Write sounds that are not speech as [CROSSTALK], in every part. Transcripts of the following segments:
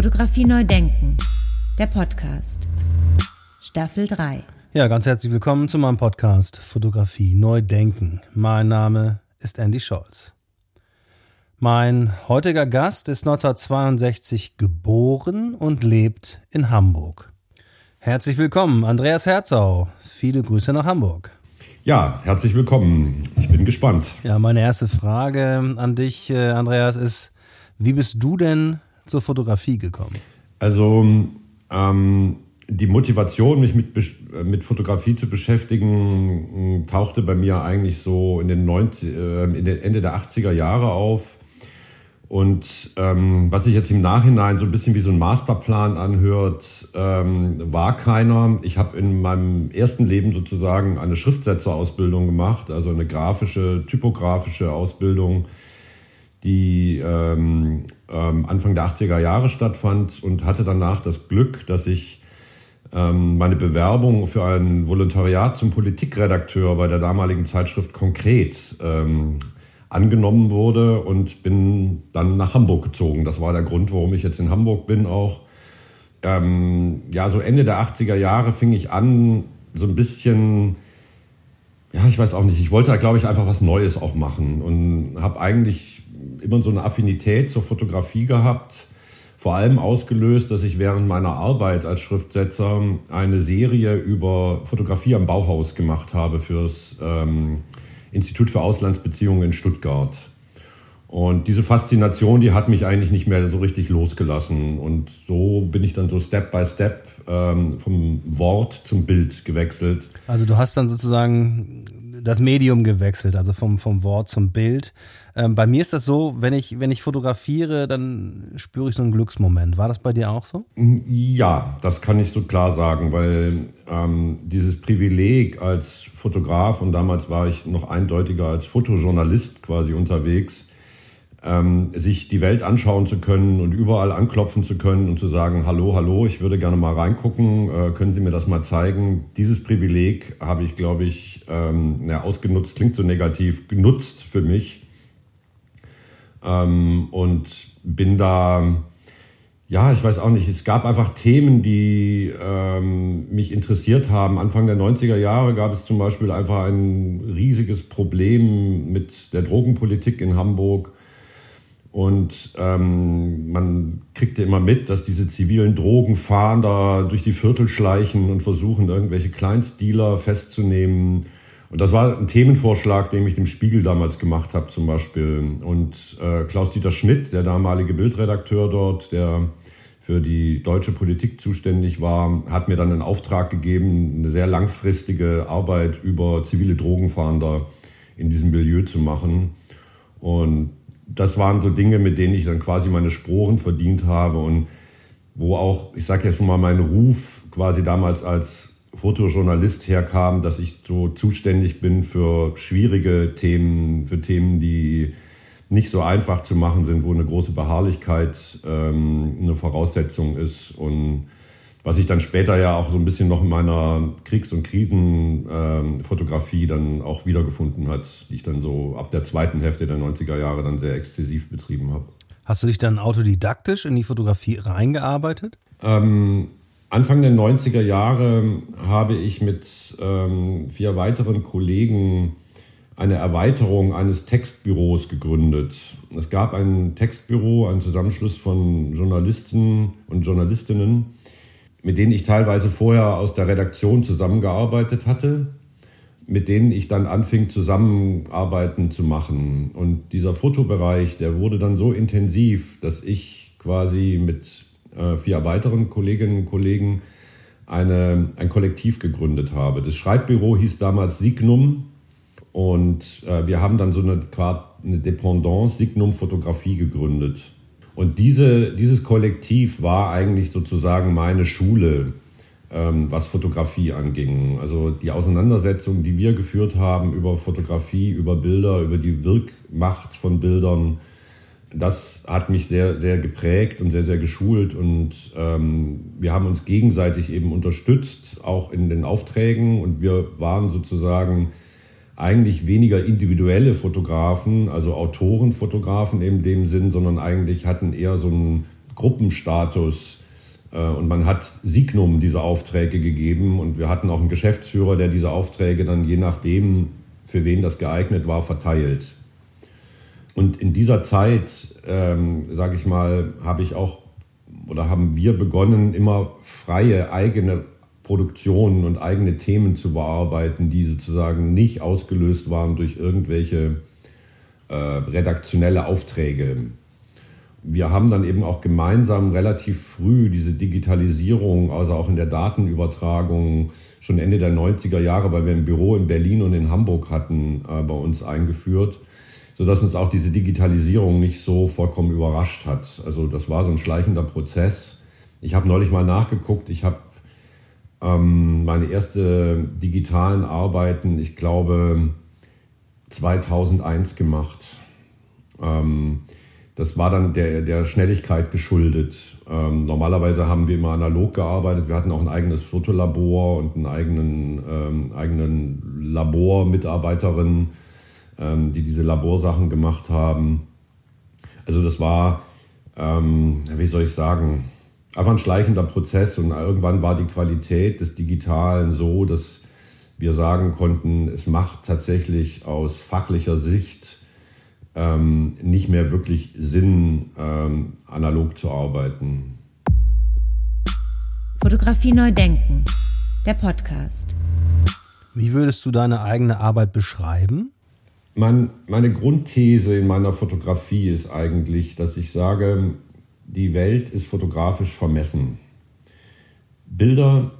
Fotografie neu denken. Der Podcast. Staffel 3. Ja, ganz herzlich willkommen zu meinem Podcast Fotografie neu denken. Mein Name ist Andy Scholz. Mein heutiger Gast ist 1962 geboren und lebt in Hamburg. Herzlich willkommen, Andreas Herzau. Viele Grüße nach Hamburg. Ja, herzlich willkommen. Ich bin gespannt. Ja, meine erste Frage an dich, äh, Andreas, ist, wie bist du denn zur Fotografie gekommen? Also ähm, die Motivation, mich mit, mit Fotografie zu beschäftigen, tauchte bei mir eigentlich so in den, 90, äh, in den Ende der 80er Jahre auf. Und ähm, was sich jetzt im Nachhinein so ein bisschen wie so ein Masterplan anhört, ähm, war keiner. Ich habe in meinem ersten Leben sozusagen eine Schriftsetzerausbildung gemacht, also eine grafische, typografische Ausbildung, die ähm, ähm, Anfang der 80er Jahre stattfand und hatte danach das Glück, dass ich ähm, meine Bewerbung für ein Volontariat zum Politikredakteur bei der damaligen Zeitschrift Konkret ähm, angenommen wurde und bin dann nach Hamburg gezogen. Das war der Grund, warum ich jetzt in Hamburg bin auch. Ähm, ja, so Ende der 80er Jahre fing ich an, so ein bisschen, ja, ich weiß auch nicht, ich wollte, glaube ich, einfach was Neues auch machen und habe eigentlich immer so eine Affinität zur Fotografie gehabt. Vor allem ausgelöst, dass ich während meiner Arbeit als Schriftsetzer eine Serie über Fotografie am Bauhaus gemacht habe fürs ähm, Institut für Auslandsbeziehungen in Stuttgart. Und diese Faszination, die hat mich eigentlich nicht mehr so richtig losgelassen. Und so bin ich dann so Step by Step ähm, vom Wort zum Bild gewechselt. Also du hast dann sozusagen das Medium gewechselt, also vom, vom Wort zum Bild. Ähm, bei mir ist das so, wenn ich, wenn ich fotografiere, dann spüre ich so einen Glücksmoment. War das bei dir auch so? Ja, das kann ich so klar sagen, weil ähm, dieses Privileg als Fotograf, und damals war ich noch eindeutiger als Fotojournalist quasi unterwegs, ähm, sich die Welt anschauen zu können und überall anklopfen zu können und zu sagen, hallo, hallo, ich würde gerne mal reingucken, äh, können Sie mir das mal zeigen? Dieses Privileg habe ich, glaube ich, ähm, ja, ausgenutzt, klingt so negativ, genutzt für mich ähm, und bin da, ja, ich weiß auch nicht, es gab einfach Themen, die ähm, mich interessiert haben. Anfang der 90er Jahre gab es zum Beispiel einfach ein riesiges Problem mit der Drogenpolitik in Hamburg. Und ähm, man kriegte immer mit, dass diese zivilen Drogenfahnder durch die Viertel schleichen und versuchen, irgendwelche Kleinstdealer festzunehmen und das war ein Themenvorschlag, den ich dem Spiegel damals gemacht habe zum Beispiel. Und äh, Klaus-Dieter Schmidt, der damalige Bildredakteur dort, der für die deutsche Politik zuständig war, hat mir dann einen Auftrag gegeben, eine sehr langfristige Arbeit über zivile Drogenfahnder in diesem Milieu zu machen. Und das waren so Dinge, mit denen ich dann quasi meine Sporen verdient habe und wo auch, ich sage jetzt mal, mein Ruf quasi damals als Fotojournalist herkam, dass ich so zuständig bin für schwierige Themen, für Themen, die nicht so einfach zu machen sind, wo eine große Beharrlichkeit ähm, eine Voraussetzung ist. Und was sich dann später ja auch so ein bisschen noch in meiner Kriegs- und Krisenfotografie ähm, dann auch wiedergefunden hat, die ich dann so ab der zweiten Hälfte der 90er Jahre dann sehr exzessiv betrieben habe. Hast du dich dann autodidaktisch in die Fotografie reingearbeitet? Ähm, Anfang der 90er Jahre habe ich mit ähm, vier weiteren Kollegen eine Erweiterung eines Textbüros gegründet. Es gab ein Textbüro, einen Zusammenschluss von Journalisten und Journalistinnen, mit denen ich teilweise vorher aus der Redaktion zusammengearbeitet hatte, mit denen ich dann anfing, Zusammenarbeiten zu machen. Und dieser Fotobereich, der wurde dann so intensiv, dass ich quasi mit äh, vier weiteren Kolleginnen und Kollegen eine, ein Kollektiv gegründet habe. Das Schreibbüro hieß damals Signum und äh, wir haben dann so eine, eine Dependance Signum Fotografie gegründet. Und diese, dieses Kollektiv war eigentlich sozusagen meine Schule, ähm, was Fotografie anging. Also die Auseinandersetzung, die wir geführt haben über Fotografie, über Bilder, über die Wirkmacht von Bildern, das hat mich sehr, sehr geprägt und sehr, sehr geschult. Und ähm, wir haben uns gegenseitig eben unterstützt, auch in den Aufträgen. Und wir waren sozusagen eigentlich weniger individuelle Fotografen, also Autorenfotografen in dem Sinn, sondern eigentlich hatten eher so einen Gruppenstatus äh, und man hat Signum diese Aufträge gegeben und wir hatten auch einen Geschäftsführer, der diese Aufträge dann je nachdem, für wen das geeignet war, verteilt. Und in dieser Zeit, ähm, sage ich mal, habe ich auch oder haben wir begonnen, immer freie eigene Produktionen und eigene Themen zu bearbeiten, die sozusagen nicht ausgelöst waren durch irgendwelche äh, redaktionelle Aufträge. Wir haben dann eben auch gemeinsam relativ früh diese Digitalisierung, also auch in der Datenübertragung, schon Ende der 90er Jahre, weil wir ein Büro in Berlin und in Hamburg hatten, äh, bei uns eingeführt, sodass uns auch diese Digitalisierung nicht so vollkommen überrascht hat. Also das war so ein schleichender Prozess. Ich habe neulich mal nachgeguckt, ich habe ähm, meine erste digitalen Arbeiten, ich glaube, 2001 gemacht. Ähm, das war dann der, der Schnelligkeit geschuldet. Ähm, normalerweise haben wir immer analog gearbeitet. Wir hatten auch ein eigenes Fotolabor und einen eigenen, ähm, eigenen Labormitarbeiterin, ähm, die diese Laborsachen gemacht haben. Also das war, ähm, wie soll ich sagen, einfach ein schleichender Prozess und irgendwann war die Qualität des Digitalen so, dass wir sagen konnten, es macht tatsächlich aus fachlicher Sicht ähm, nicht mehr wirklich Sinn, ähm, analog zu arbeiten. Fotografie neu denken, der Podcast. Wie würdest du deine eigene Arbeit beschreiben? Mein, meine Grundthese in meiner Fotografie ist eigentlich, dass ich sage, die Welt ist fotografisch vermessen. Bilder,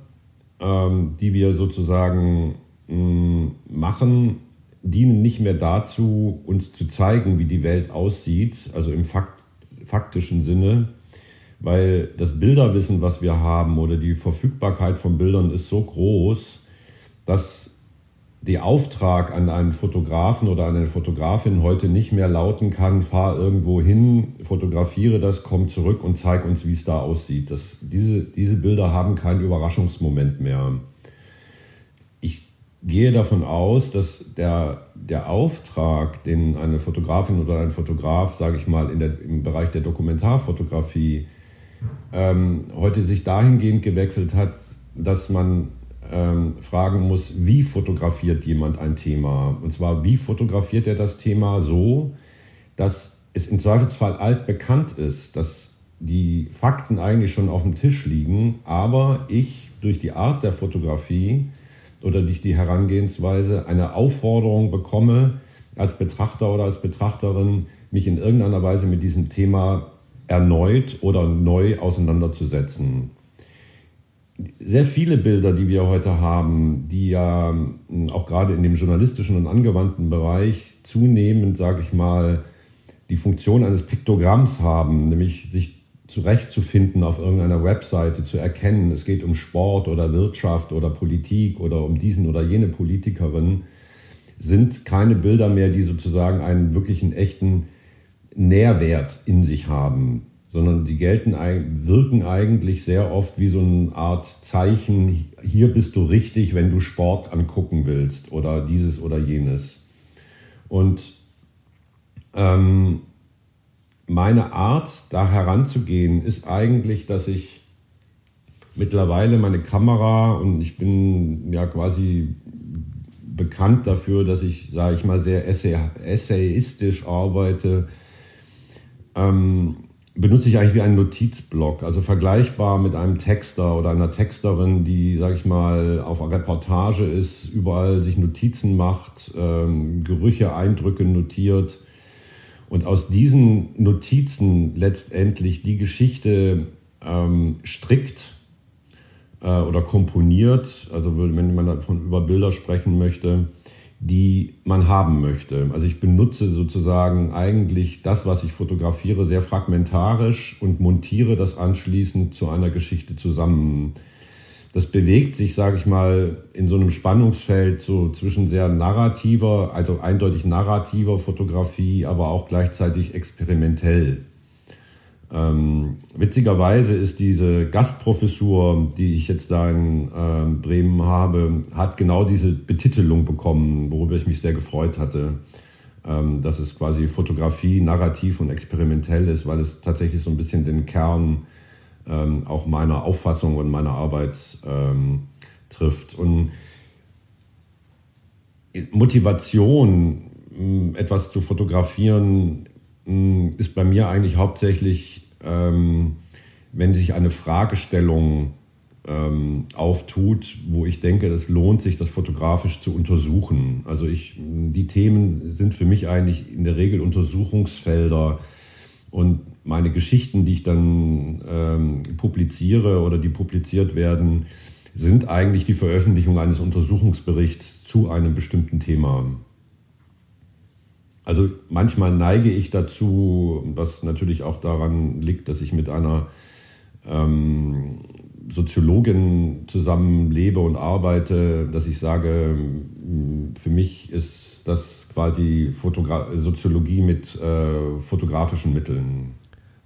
ähm, die wir sozusagen mh, mm, machen, dienen nicht mehr dazu, uns zu zeigen, wie die Welt aussieht, also im Fakt, faktischen Sinne, weil das Bilderwissen, was wir haben oder die Verfügbarkeit von Bildern ist so groß, dass der Auftrag an einen Fotografen oder an eine Fotografin heute nicht mehr lauten kann, fahr irgendwo hin, fotografiere das, komm zurück und zeig uns, wie es da aussieht. Das, diese, diese Bilder haben keinen Überraschungsmoment mehr gehe davon aus, dass der, der Auftrag, den eine Fotografin oder ein Fotograf, sage ich mal, in der, im Bereich der Dokumentarfotografie ähm, heute sich dahingehend gewechselt hat, dass man ähm, fragen muss, wie fotografiert jemand ein Thema? Und zwar, wie fotografiert er das Thema so, dass es im Zweifelsfall altbekannt ist, dass die Fakten eigentlich schon auf dem Tisch liegen, aber ich durch die Art der Fotografie oder durch die Herangehensweise eine Aufforderung bekomme, als Betrachter oder als Betrachterin mich in irgendeiner Weise mit diesem Thema erneut oder neu auseinanderzusetzen. Sehr viele Bilder, die wir heute haben, die ja hm, auch gerade in dem journalistischen und angewandten Bereich zunehmend, sage ich mal, die Funktion eines Piktogramms haben, nämlich sich zurechtzufinden auf irgendeiner Webseite, zu erkennen, es geht um Sport oder Wirtschaft oder Politik oder um diesen oder jene Politikerin, sind keine Bilder mehr, die sozusagen einen wirklichen echten Nährwert in sich haben, sondern die gelten, wirken eigentlich sehr oft wie so eine Art Zeichen, hier bist du richtig, wenn du Sport angucken willst oder dieses oder jenes. Und ähm, meine Art, da heranzugehen, ist eigentlich, dass ich mittlerweile meine Kamera und ich bin ja quasi bekannt dafür, dass ich, sage ich mal, sehr essayistisch arbeite, ähm, benutze ich eigentlich wie einen Notizblock, also vergleichbar mit einem Texter oder einer Texterin, die, sage ich mal, auf Reportage ist, überall sich Notizen macht, ähm, Gerüche, Eindrücke notiert. Und aus diesen Notizen letztendlich die Geschichte ähm, strickt äh, oder komponiert, also wenn man davon über Bilder sprechen möchte, die man haben möchte. Also ich benutze sozusagen eigentlich das, was ich fotografiere, sehr fragmentarisch und montiere das anschließend zu einer Geschichte zusammen das bewegt sich, sage ich mal, in so einem Spannungsfeld so zwischen sehr narrativer, also eindeutig narrativer Fotografie, aber auch gleichzeitig experimentell. Ähm, witzigerweise ist diese Gastprofessur, die ich jetzt da in äh, Bremen habe, hat genau diese Betitelung bekommen, worüber ich mich sehr gefreut hatte. ähm, dass es quasi Fotografie narrativ und experimentell ist, weil es tatsächlich so ein bisschen den Kern ähm, auch meiner Auffassung und meiner Arbeit ähm, trifft. Und Motivation, etwas zu fotografieren, ist bei mir eigentlich hauptsächlich, ähm, wenn sich eine Fragestellung ähm, auftut, wo ich denke, es lohnt sich, das fotografisch zu untersuchen. Also ich, die Themen sind für mich eigentlich in der Regel Untersuchungsfelder und meine Geschichten, die ich dann ähm, publiziere oder die publiziert werden, sind eigentlich die Veröffentlichung eines Untersuchungsberichts zu einem bestimmten Thema. Also manchmal neige ich dazu, was natürlich auch daran liegt, dass ich mit einer ähm, Soziologin zusammenlebe und arbeite, dass ich sage, für mich ist das quasi Fotogra Soziologie mit äh, fotografischen Mitteln.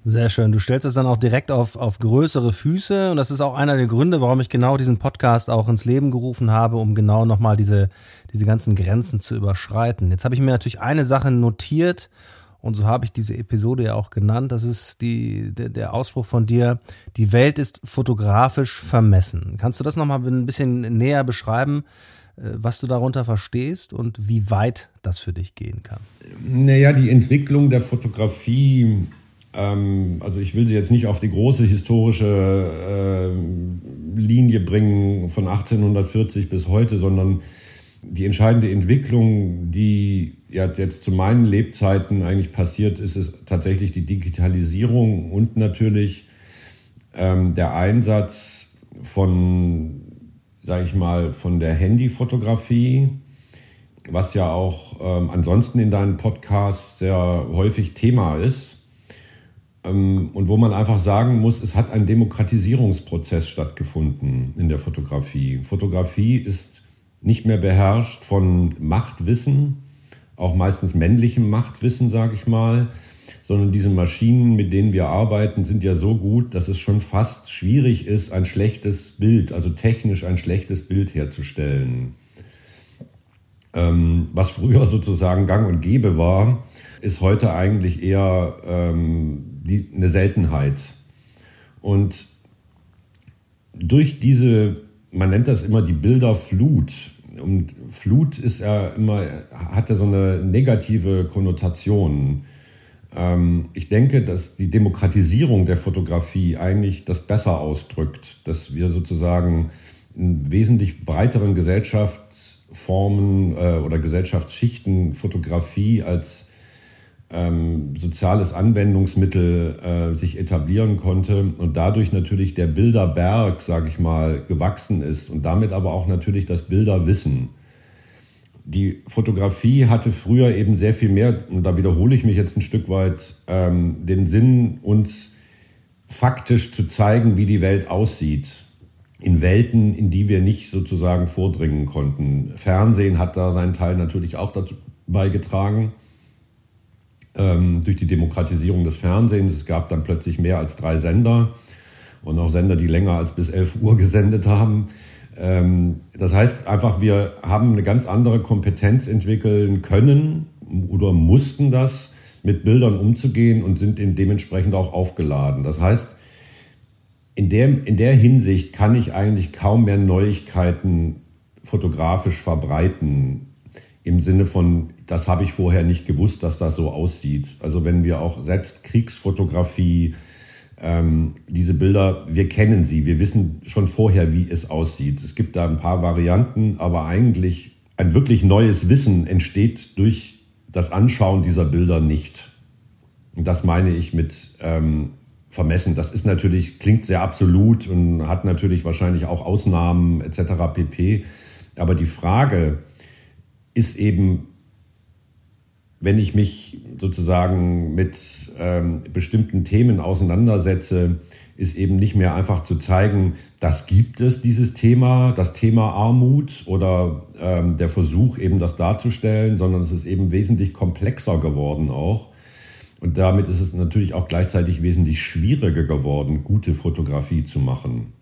Sehr schön. Du stellst es dann auch direkt auf, auf größere Füße und das ist auch einer der Gründe, warum ich genau diesen Podcast auch ins Leben gerufen habe, um genau nochmal diese, diese ganzen Grenzen zu überschreiten. Jetzt habe ich mir natürlich eine Sache notiert und so habe ich diese Episode ja auch genannt. Das ist die, der, der Ausspruch von dir, die Welt ist fotografisch vermessen. Kannst du das nochmal ein bisschen näher beschreiben? Äh, was du darunter verstehst und wie weit das für dich gehen kann. Naja, die Entwicklung der Fotografie ähm, also ich will sie jetzt nicht auf die große historische äh, Linie bringen von 1840 bis heute, sondern die entscheidende Entwicklung, die ja jetzt zu meinen Lebzeiten eigentlich passiert ist, ist tatsächlich die Digitalisierung und natürlich ähm, der Einsatz von, sage ich mal, von der Handyfotografie, was ja auch ähm, ansonsten in deinen Podcasts sehr häufig Thema ist. Ähm, und wo man einfach sagen muss, es hat ein Demokratisierungsprozess stattgefunden in der Fotografie. Fotografie ist nicht mehr beherrscht von Machtwissen, auch meistens männlichem Machtwissen, sage ich mal, sondern diese Maschinen, mit denen wir arbeiten, sind ja so gut, dass es schon fast schwierig ist, ein schlechtes Bild, also technisch ein schlechtes Bild herzustellen. Ähm, was früher [LAUGHS] sozusagen gang und gäbe war, ist heute eigentlich eher ähm, eine Seltenheit. Und durch diese, man nennt das immer die Bilderflut. Und Flut ist ja immer, hat ja so eine negative Konnotation. Ähm, ich denke, dass die Demokratisierung der Fotografie eigentlich das besser ausdrückt, dass wir sozusagen in wesentlich breiteren Gesellschaftsformen äh, oder Gesellschaftsschichten Fotografie als ähm, soziales Anwendungsmittel äh, sich etablieren konnte und dadurch natürlich der Bilderberg, sage ich mal, gewachsen ist und damit aber auch natürlich das Bilderwissen. Die Fotografie hatte früher eben sehr viel mehr, und da wiederhole ich mich jetzt ein Stück weit, ähm, den Sinn, uns faktisch zu zeigen, wie die Welt aussieht. In Welten, in die wir nicht sozusagen vordringen konnten. Fernsehen hat da seinen Teil natürlich auch dazu beigetragen durch die Demokratisierung des Fernsehens. Es gab dann plötzlich mehr als drei Sender und auch Sender, die länger als bis 11 Uhr gesendet haben. Ähm, das heißt einfach, wir haben eine ganz andere Kompetenz entwickeln können oder mussten das, mit Bildern umzugehen und sind dementsprechend auch aufgeladen. Das heißt, in der, in der Hinsicht kann ich eigentlich kaum mehr Neuigkeiten fotografisch verbreiten im Sinne von, das habe ich vorher nicht gewusst, dass das so aussieht. Also wenn wir auch selbst Kriegsfotografie, ähm, diese Bilder, wir kennen sie, wir wissen schon vorher, wie es aussieht. Es gibt da ein paar Varianten, aber eigentlich ein wirklich neues Wissen entsteht durch das Anschauen dieser Bilder nicht. Und das meine ich mit ähm, vermessen. Das ist natürlich, klingt sehr absolut und hat natürlich wahrscheinlich auch Ausnahmen etc. pp. Aber die Frage, ist eben, wenn ich mich sozusagen mit ähm, bestimmten Themen auseinandersetze, ist eben nicht mehr einfach zu zeigen, das gibt es, dieses Thema, das Thema Armut oder ähm, der Versuch eben das darzustellen, sondern es ist eben wesentlich komplexer geworden auch. Und damit ist es natürlich auch gleichzeitig wesentlich schwieriger geworden, gute Fotografie zu machen.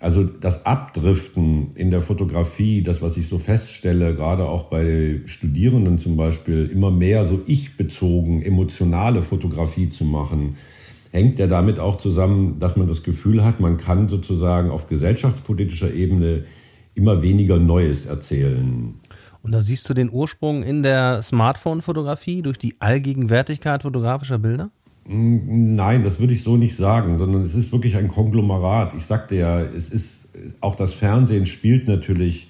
Also das Abdriften in der Fotografie, das, was ich so feststelle, gerade auch bei Studierenden zum Beispiel, immer mehr so ich-bezogen, emotionale Fotografie zu machen, hängt ja damit auch zusammen, dass man das Gefühl hat, man kann sozusagen auf gesellschaftspolitischer Ebene immer weniger Neues erzählen. Und da siehst du den Ursprung in der Smartphone-Fotografie durch die Allgegenwärtigkeit fotografischer Bilder? Nein, das würde ich so nicht sagen, sondern es ist wirklich ein Konglomerat. Ich sagte ja, es ist auch das Fernsehen spielt natürlich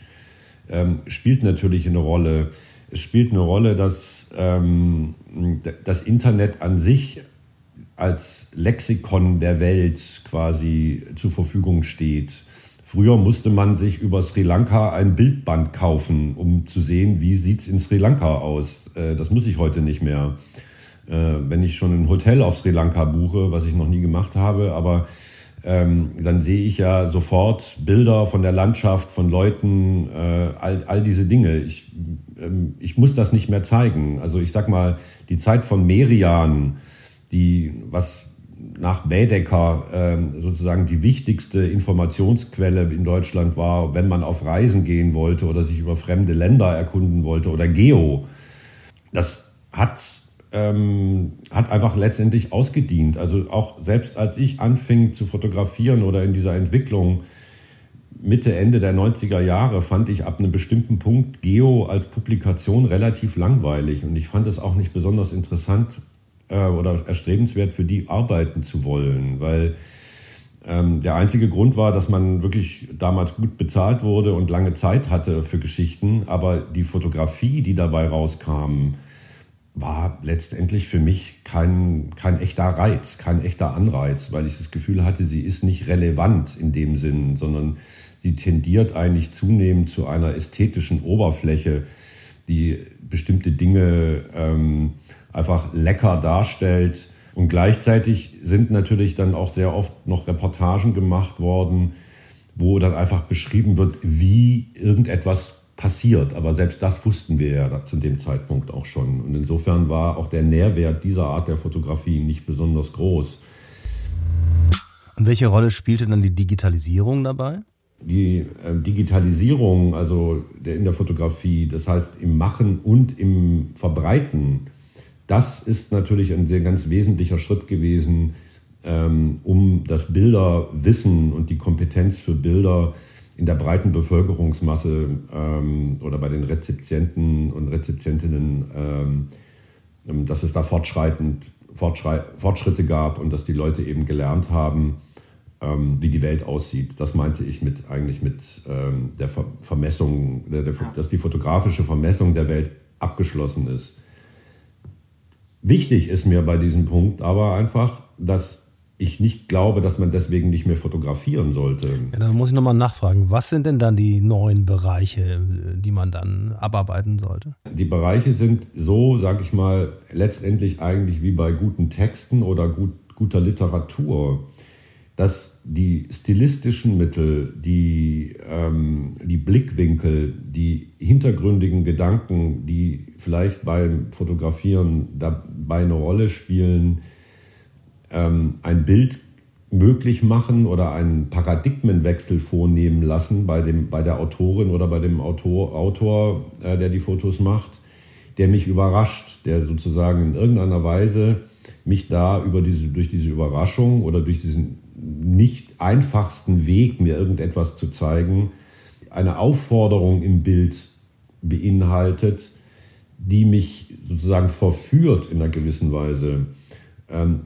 ähm, spielt natürlich eine Rolle. Es spielt eine Rolle, dass ähm, das Internet an sich als Lexikon der Welt quasi zur Verfügung steht. Früher musste man sich über Sri Lanka ein Bildband kaufen, um zu sehen, wie sieht es in Sri Lanka aus. Äh, das muss ich heute nicht mehr. Äh, wenn ich schon ein Hotel auf Sri Lanka buche, was ich noch nie gemacht habe, aber ähm, dann sehe ich ja sofort Bilder von der Landschaft, von Leuten, äh, all, all diese Dinge. Ich, ähm, ich muss das nicht mehr zeigen. Also ich sag mal, die Zeit von Merian, die, was nach Bädecker äh, sozusagen die wichtigste Informationsquelle in Deutschland war, wenn man auf Reisen gehen wollte oder sich über fremde Länder erkunden wollte oder Geo. Das hat, ähm, hat einfach letztendlich ausgedient. Also auch selbst als ich anfing zu fotografieren oder in dieser Entwicklung Mitte, Ende der 90er Jahre fand ich ab einem bestimmten Punkt Geo als Publikation relativ langweilig. Und ich fand es auch nicht besonders interessant, äh, oder erstrebenswert für die arbeiten zu wollen, weil ähm, der einzige Grund war, dass man wirklich damals gut bezahlt wurde und lange Zeit hatte für Geschichten, aber die Fotografie, die dabei rauskam, war letztendlich für mich kein, kein echter Reiz, kein echter Anreiz, weil ich das Gefühl hatte, sie ist nicht relevant in dem Sinn, sondern sie tendiert eigentlich zunehmend zu einer ästhetischen Oberfläche, die bestimmte Dinge ähm, einfach lecker darstellt. Und gleichzeitig sind natürlich dann auch sehr oft noch Reportagen gemacht worden, wo dann einfach beschrieben wird, wie irgendetwas passiert. Aber selbst das wussten wir ja zu dem Zeitpunkt auch schon. Und insofern war auch der Nährwert dieser Art der Fotografie nicht besonders groß. Und welche Rolle spielte dann die Digitalisierung dabei? Die äh, Digitalisierung, also in der Fotografie, das heißt im Machen und im Verbreiten, das ist natürlich ein sehr ganz wesentlicher Schritt gewesen, ähm, um das Bilderwissen und die Kompetenz für Bilder in der breiten Bevölkerungsmasse ähm, oder bei den Rezeptienten und Rezeptientinnen, ähm, ähm dass es da fortschreitend Fortschritte gab und dass die Leute eben gelernt haben, ähm, wie die Welt aussieht. Das meinte ich mit eigentlich mit ähm, der Ver Vermessung, der, der, dass die fotografische Vermessung der Welt abgeschlossen ist. Wichtig ist mir bei diesem Punkt aber einfach, dass ich nicht glaube, dass man deswegen nicht mehr fotografieren sollte. Ja, da muss ich nochmal nachfragen. Was sind denn dann die neuen Bereiche, die man dann abarbeiten sollte? Die Bereiche sind so, sage ich mal, letztendlich eigentlich wie bei guten Texten oder gut, guter Literatur dass die stilistischen Mittel, die, ähm, die Blickwinkel, die hintergründigen Gedanken, die vielleicht beim Fotografieren dabei eine Rolle spielen, ein Bild möglich machen oder einen Paradigmenwechsel vornehmen lassen bei, dem, bei der Autorin oder bei dem Autor, Autor äh, der die Fotos macht, der mich überrascht, der sozusagen in irgendeiner Weise mich da über diese, durch diese Überraschung oder durch diesen nicht einfachsten Weg, mir irgendetwas zu zeigen, eine Aufforderung im Bild beinhaltet, die mich sozusagen verführt in einer gewissen Weise, ähm,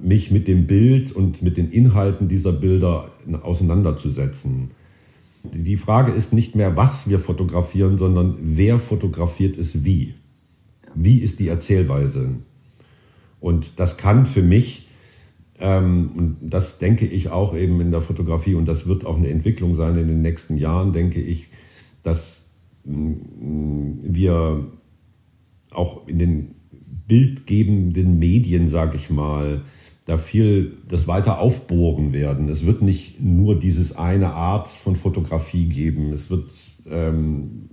mich mit dem Bild und mit den Inhalten dieser Bilder auseinanderzusetzen. Die Frage ist nicht mehr, was wir fotografieren, sondern wer fotografiert es wie. Wie ist die Erzählweise? Und das kann für mich ähm, und das denke ich auch eben in der Fotografie und das wird auch eine Entwicklung sein in den nächsten Jahren, denke ich, dass mm, wir auch in den bildgebenden Medien, sage ich mal, da viel das weiter aufbohren werden. Es wird nicht nur dieses eine Art von Fotografie geben. Es wird ähm,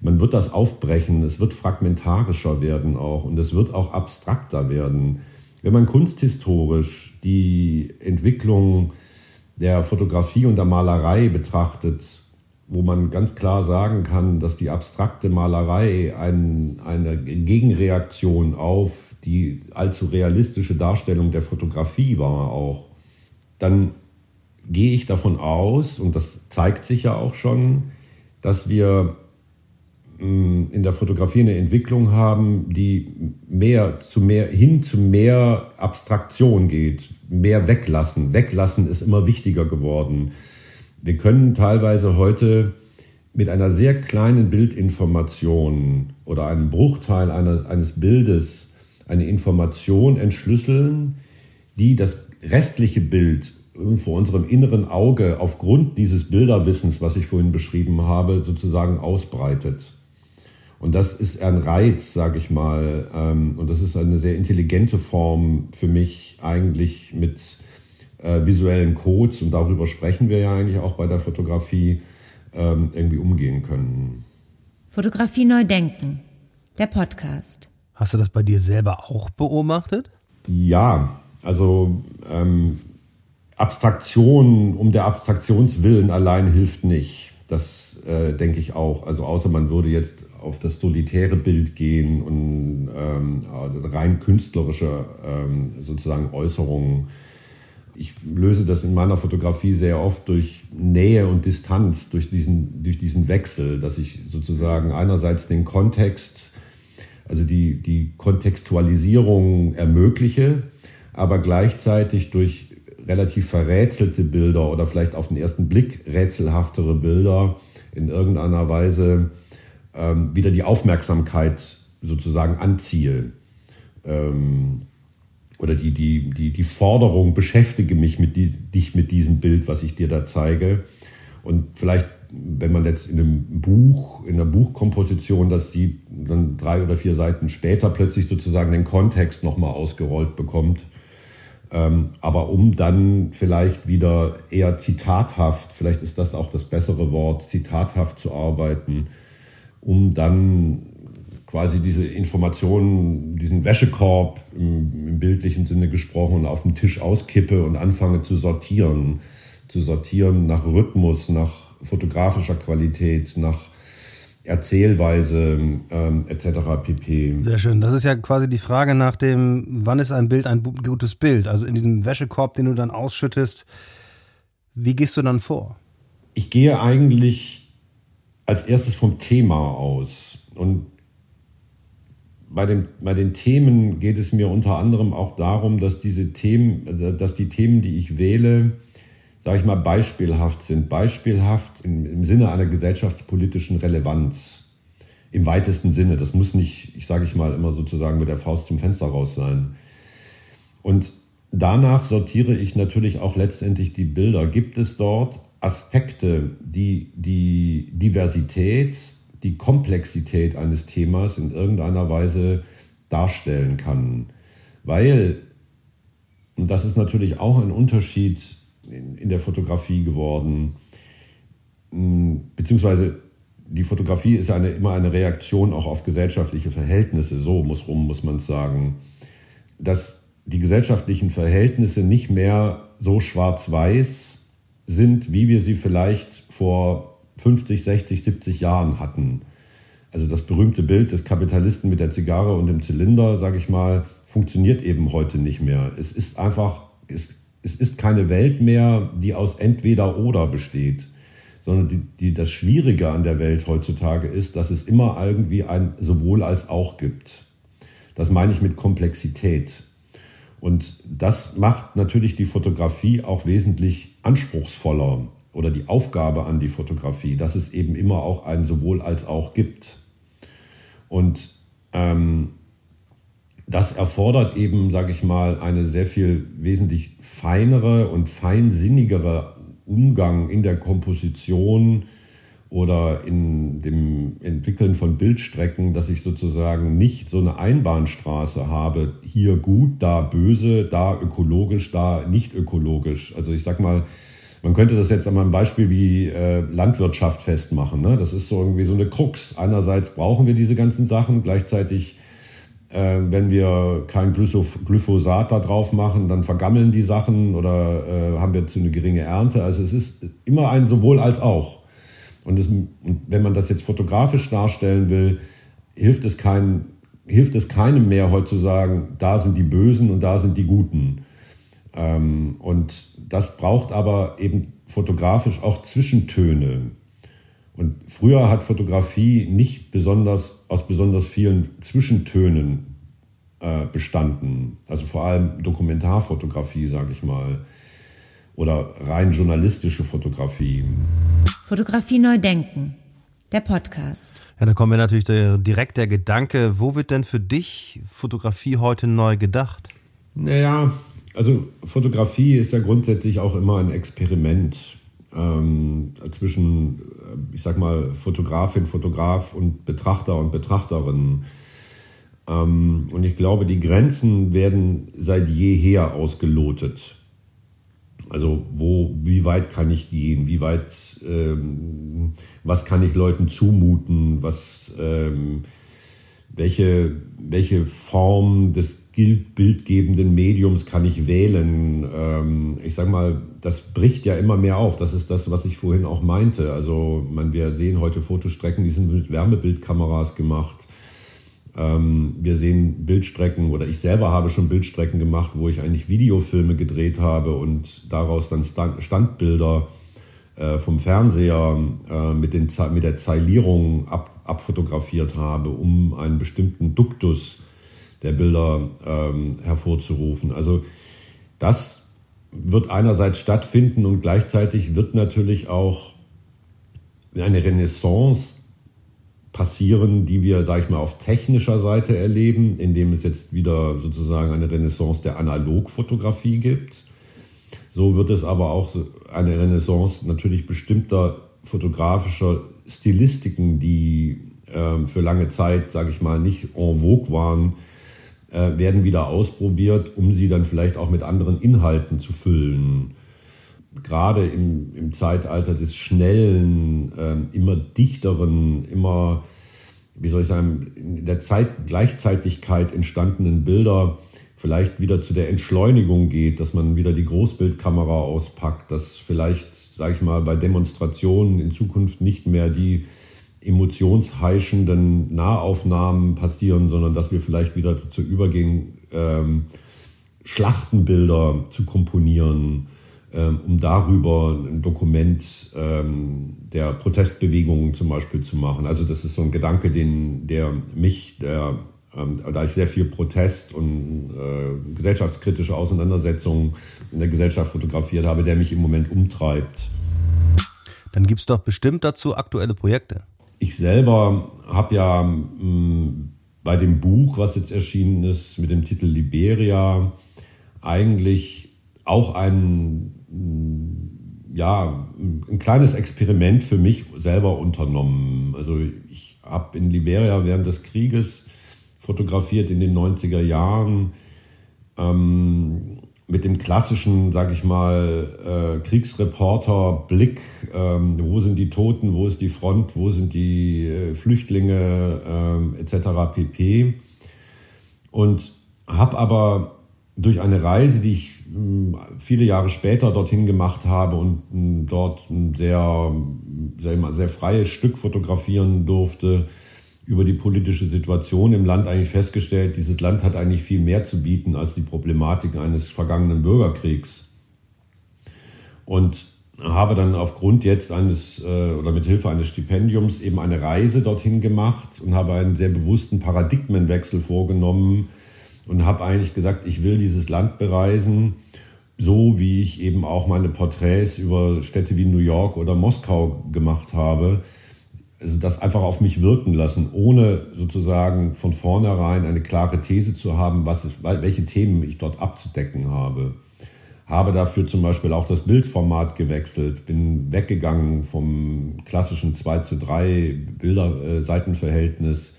man wird das aufbrechen. Es wird fragmentarischer werden auch und es wird auch abstrakter werden. Wenn man kunsthistorisch die Entwicklung der Fotografie und der Malerei betrachtet, wo man ganz klar sagen kann, dass die abstrakte Malerei ein, eine Gegenreaktion auf die allzu realistische Darstellung der Fotografie war auch, dann gehe ich davon aus, und das zeigt sich ja auch schon, dass wir mm, in der Fotografie eine Entwicklung haben, die mehr zu mehr hin zu mehr Abstraktion geht, mehr weglassen. Weglassen ist immer wichtiger geworden. Wir können teilweise heute mit einer sehr kleinen Bildinformation oder einem Bruchteil eines, eines Bildes eine Information entschlüsseln, die das restliche Bild vor unserem inneren Auge aufgrund dieses Bilderwissens, was ich vorhin beschrieben habe, sozusagen ausbreitet. Und das ist ein Reiz, sage ich mal. Ähm, und das ist eine sehr intelligente Form für mich eigentlich mit visuellen Codes. Und darüber sprechen wir ja eigentlich auch bei der Fotografie ähm, irgendwie umgehen können. Fotografie neu denken. Der Podcast. Hast du das bei dir selber auch beobachtet? Ja, also ähm, Abstraktion um der Abstraktionswillen allein hilft nicht. Das äh, denke ich auch. Also außer man würde jetzt auf das solitäre Bild gehen und ähm, also rein künstlerische ähm, sozusagen Äußerungen. Ich löse das in meiner Fotografie sehr oft durch Nähe und Distanz, durch diesen, durch diesen Wechsel, dass ich sozusagen einerseits den Kontext, also die, die Kontextualisierung ermögliche, aber gleichzeitig durch relativ verrätselte Bilder oder vielleicht auf den ersten Blick rätselhaftere Bilder in irgendeiner Weise ähm, wieder die Aufmerksamkeit sozusagen anziehe. Ähm, oder die, die, die, die Forderung, beschäftige mich mit die, dich mit diesem Bild, was ich dir da zeige. Und vielleicht, wenn man jetzt in einem Buch, in einer Buchkomposition, dass die dann drei oder vier Seiten später plötzlich sozusagen den Kontext nochmal ausgerollt bekommt, ähm, aber um dann vielleicht wieder eher zitathaft, vielleicht ist das auch das bessere Wort, zitathaft zu arbeiten, um dann quasi diese Informationen, diesen Wäschekorb im, im bildlichen Sinne gesprochen, auf dem Tisch auskippe und anfange zu sortieren. Zu sortieren nach Rhythmus, nach fotografischer Qualität, nach Erzählweise ähm, etc. pp. Sehr schön. Das ist ja quasi die Frage nach dem, wann ist ein Bild ein gutes Bild? Also in diesem Wäschekorb, den du dann ausschüttest, wie gehst du dann vor? Ich gehe eigentlich als erstes vom Thema aus. Und bei, dem, bei den Themen geht es mir unter anderem auch darum, dass diese Themen, dass die Themen, die ich wähle, sage ich mal, beispielhaft sind. Beispielhaft im, im Sinne einer gesellschaftspolitischen Relevanz. Im weitesten Sinne. Das muss nicht, ich sage ich mal, immer sozusagen mit der Faust zum Fenster raus sein. Und danach sortiere ich natürlich auch letztendlich die Bilder. Gibt es dort Aspekte, die die Diversität, die Komplexität eines Themas in irgendeiner Weise darstellen kann? Weil, und das ist natürlich auch ein Unterschied in, in der Fotografie geworden. Beziehungsweise die Fotografie ist eine, immer eine Reaktion auch auf gesellschaftliche Verhältnisse, so muss rum, muss man sagen. Dass die gesellschaftlichen Verhältnisse nicht mehr so schwarz-weiß sind, wie wir sie vielleicht vor 50, 60, 70 Jahren hatten. Also das berühmte Bild des Kapitalisten mit der Zigarre und dem Zylinder, sage ich mal, funktioniert eben heute nicht mehr. Es ist einfach, es es ist keine Welt mehr, die aus entweder oder besteht, sondern die, die, das Schwierige an der Welt heutzutage ist, dass es immer irgendwie ein sowohl als auch gibt. Das meine ich mit Komplexität. Und das macht natürlich die Fotografie auch wesentlich anspruchsvoller oder die Aufgabe an die Fotografie, dass es eben immer auch ein sowohl als auch gibt. Und ähm, das erfordert eben, sage ich mal, eine sehr viel wesentlich feinere und feinsinnigere Umgang in der Komposition oder in dem Entwickeln von Bildstrecken, dass ich sozusagen nicht so eine Einbahnstraße habe, hier gut, da böse, da ökologisch, da nicht ökologisch. Also ich sag mal, man könnte das jetzt an einem Beispiel wie äh, Landwirtschaft festmachen. Ne? Das ist so irgendwie so eine Krux. Einerseits brauchen wir diese ganzen Sachen, gleichzeitig äh, wenn wir kein Glyphosat da drauf machen, dann vergammeln die Sachen oder äh, haben wir zu eine geringe Ernte. Also es ist immer ein sowohl als auch. Und, es, und wenn man das jetzt fotografisch darstellen will, hilft es, kein, hilft es keinem mehr heute zu sagen, da sind die Bösen und da sind die Guten. Ähm, und das braucht aber eben fotografisch auch Zwischentöne. Und früher hat Fotografie nicht besonders aus besonders vielen Zwischentönen äh, bestanden. Also vor allem Dokumentarfotografie, sage ich mal. Oder rein journalistische Fotografie. Fotografie neu denken. Der Podcast. Ja, da kommt mir natürlich der, direkt der Gedanke, wo wird denn für dich Fotografie heute neu gedacht? Naja, also Fotografie ist ja grundsätzlich auch immer ein Experiment ähm, zwischen, ich sag mal, Fotografin, Fotograf und Betrachter und Betrachterin. Ähm, und ich glaube, die Grenzen werden seit jeher ausgelotet. Also wo, wie weit kann ich gehen? Wie weit, ähm, was kann ich Leuten zumuten? Was, ähm, welche, welche Form des bildgebenden Mediums kann ich wählen? Ähm, ich sage mal, das bricht ja immer mehr auf. Das ist das, was ich vorhin auch meinte. Also man, wir sehen heute Fotostrecken, die sind mit Wärmebildkameras gemacht. Ähm, wir sehen Bildstrecken oder ich selber habe schon Bildstrecken gemacht, wo ich eigentlich Videofilme gedreht habe und daraus dann Standbilder äh, vom Fernseher äh, mit, den, mit der Zeilierung ab, abfotografiert habe, um einen bestimmten Duktus der Bilder ähm, hervorzurufen. Also das wird einerseits stattfinden und gleichzeitig wird natürlich auch eine Renaissance passieren, die wir, sage ich mal, auf technischer Seite erleben, indem es jetzt wieder sozusagen eine Renaissance der Analogfotografie gibt. So wird es aber auch eine Renaissance natürlich bestimmter fotografischer Stilistiken, die äh, für lange Zeit, sage ich mal, nicht en vogue waren, äh, werden wieder ausprobiert, um sie dann vielleicht auch mit anderen Inhalten zu füllen. Gerade im, im Zeitalter des schnellen, ähm, immer dichteren, immer, wie soll ich sagen, in der Zeit Gleichzeitigkeit entstandenen Bilder vielleicht wieder zu der Entschleunigung geht, dass man wieder die Großbildkamera auspackt, dass vielleicht, sage ich mal, bei Demonstrationen in Zukunft nicht mehr die emotionsheischenden Nahaufnahmen passieren, sondern dass wir vielleicht wieder dazu übergehen, ähm, Schlachtenbilder zu komponieren, ähm, um darüber ein Dokument ähm, der Protestbewegungen zum Beispiel zu machen. Also das ist so ein Gedanke, den, der mich, der, ähm, da ich sehr viel Protest und äh, gesellschaftskritische Auseinandersetzungen in der Gesellschaft fotografiert habe, der mich im Moment umtreibt. Dann gibt es doch bestimmt dazu aktuelle Projekte. Ich selber habe ja mh, bei dem Buch, was jetzt erschienen ist, mit dem Titel Liberia, eigentlich auch ein ja, ein kleines Experiment für mich selber unternommen. Also ich habe in Liberia während des Krieges fotografiert in den 90er Jahren ähm, mit dem klassischen, sage ich mal, äh, Kriegsreporter-Blick, ähm, wo sind die Toten, wo ist die Front, wo sind die äh, Flüchtlinge äh, etc. pp. Und habe aber durch eine Reise, die ich hm, viele Jahre später dorthin gemacht habe und hm, dort ein sehr, sehr, sehr freies Stück fotografieren durfte, über die politische Situation im Land eigentlich festgestellt, dieses Land hat eigentlich viel mehr zu bieten als die Problematik eines vergangenen Bürgerkriegs. Und habe dann aufgrund jetzt eines äh, oder mit Hilfe eines Stipendiums eben eine Reise dorthin gemacht und habe einen sehr bewussten Paradigmenwechsel vorgenommen, und habe eigentlich gesagt, ich will dieses Land bereisen, so wie ich eben auch meine Porträts über Städte wie New York oder Moskau gemacht habe. Also das einfach auf mich wirken lassen, ohne sozusagen von vornherein eine klare These zu haben, was ist, welche Themen ich dort abzudecken habe. Habe dafür zum Beispiel auch das Bildformat gewechselt, bin weggegangen vom klassischen 2 zu 3 Bilder-Seitenverhältnis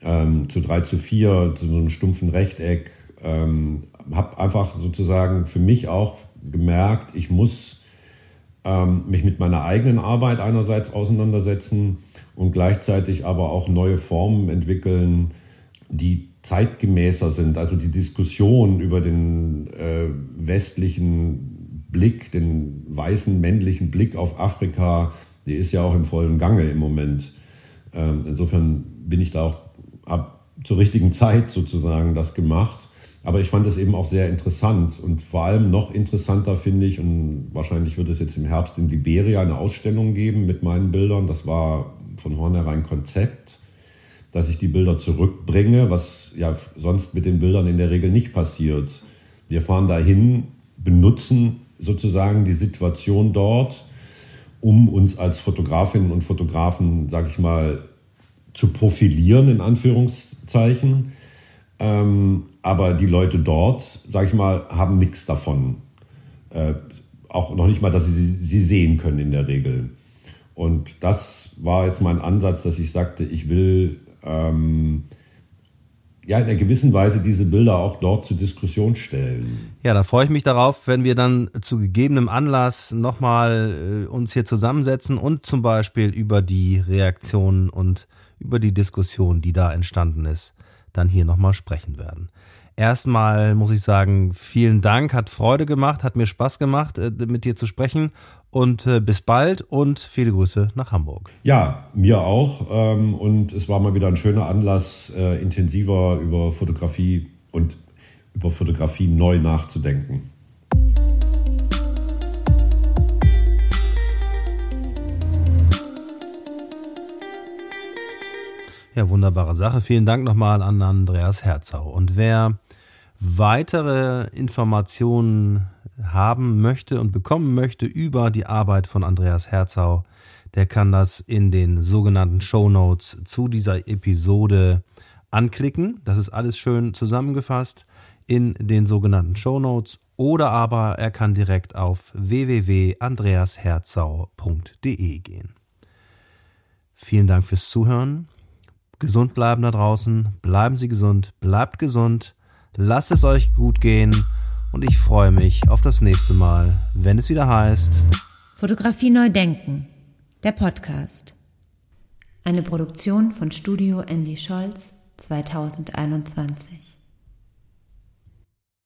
ähm, zu 3 zu 4, zu so einem stumpfen Rechteck. Ähm, habe einfach sozusagen für mich auch gemerkt, ich muss ähm, mich mit meiner eigenen Arbeit einerseits auseinandersetzen und gleichzeitig aber auch neue Formen entwickeln, die zeitgemäßer sind. Also die Diskussion über den äh, westlichen Blick, den weißen männlichen Blick auf Afrika, die ist ja auch im vollen Gange im Moment. Ähm, insofern bin ich da auch ab zur richtigen Zeit sozusagen das gemacht. Aber ich fand es eben auch sehr interessant und vor allem noch interessanter finde ich, und wahrscheinlich wird es jetzt im Herbst in Liberia eine Ausstellung geben mit meinen Bildern. Das war von vornherein Konzept, dass ich die Bilder zurückbringe, was ja sonst mit den Bildern in der Regel nicht passiert. Wir fahren dahin, benutzen sozusagen die Situation dort, um uns als Fotografinnen und Fotografen, sag ich mal, zu profilieren, in Anführungszeichen. Ähm, aber die Leute dort, sag ich mal, haben nichts davon. Äh, auch noch nicht mal, dass sie sie sehen können in der Regel. Und das war jetzt mein Ansatz, dass ich sagte, ich will ähm, ja in einer gewissen Weise diese Bilder auch dort zur Diskussion stellen. Ja, da freue ich mich darauf, wenn wir dann zu gegebenem Anlass nochmal äh, uns hier zusammensetzen und zum Beispiel über die Reaktionen und über die Diskussion, die da entstanden ist, dann hier nochmal sprechen werden. Erstmal muss ich sagen, vielen Dank, hat Freude gemacht, hat mir Spaß gemacht, äh, mit dir zu sprechen und äh, bis bald und viele Grüße nach Hamburg. Ja, mir auch ähm, und es war mal wieder ein schöner Anlass, äh, intensiver über Fotografie und über Fotografie neu nachzudenken. Ja, wunderbare Sache. Vielen Dank nochmal an Andreas Herzau. Und wer weitere Informationen haben möchte und bekommen möchte über die Arbeit von Andreas Herzau, der kann das in den sogenannten Show Notes zu dieser Episode anklicken. Das ist alles schön zusammengefasst in den sogenannten Show Notes oder aber er kann direkt auf www.andreasherzau.de gehen. Vielen Dank fürs Zuhören gesund bleiben da draußen. Bleiben Sie gesund, bleibt gesund, lasst es euch gut gehen und ich freue mich auf das nächste Mal, wenn es wieder heißt Fotografie neu denken, der Podcast. Eine Produktion von Studio Andy Scholz 2021.